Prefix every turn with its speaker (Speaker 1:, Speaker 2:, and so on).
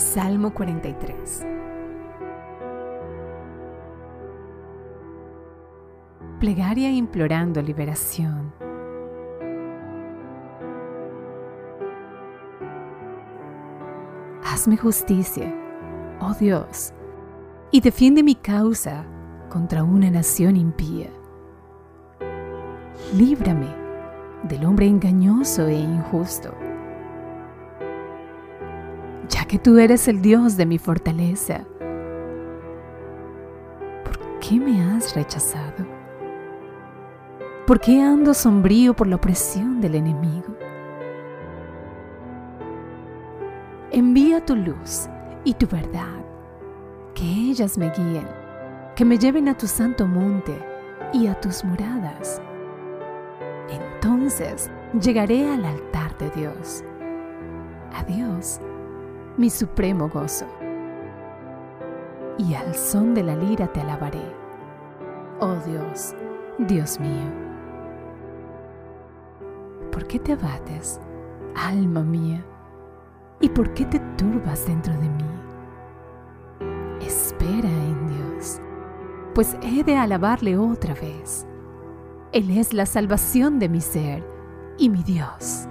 Speaker 1: Salmo 43 Plegaria implorando liberación. Hazme justicia, oh Dios, y defiende mi causa contra una nación impía. Líbrame del hombre engañoso e injusto que tú eres el Dios de mi fortaleza. ¿Por qué me has rechazado? ¿Por qué ando sombrío por la opresión del enemigo? Envía tu luz y tu verdad, que ellas me guíen, que me lleven a tu santo monte y a tus moradas. Entonces llegaré al altar de Dios. Adiós mi supremo gozo. Y al son de la lira te alabaré, oh Dios, Dios mío. ¿Por qué te abates, alma mía? ¿Y por qué te turbas dentro de mí? Espera en Dios, pues he de alabarle otra vez. Él es la salvación de mi ser y mi Dios.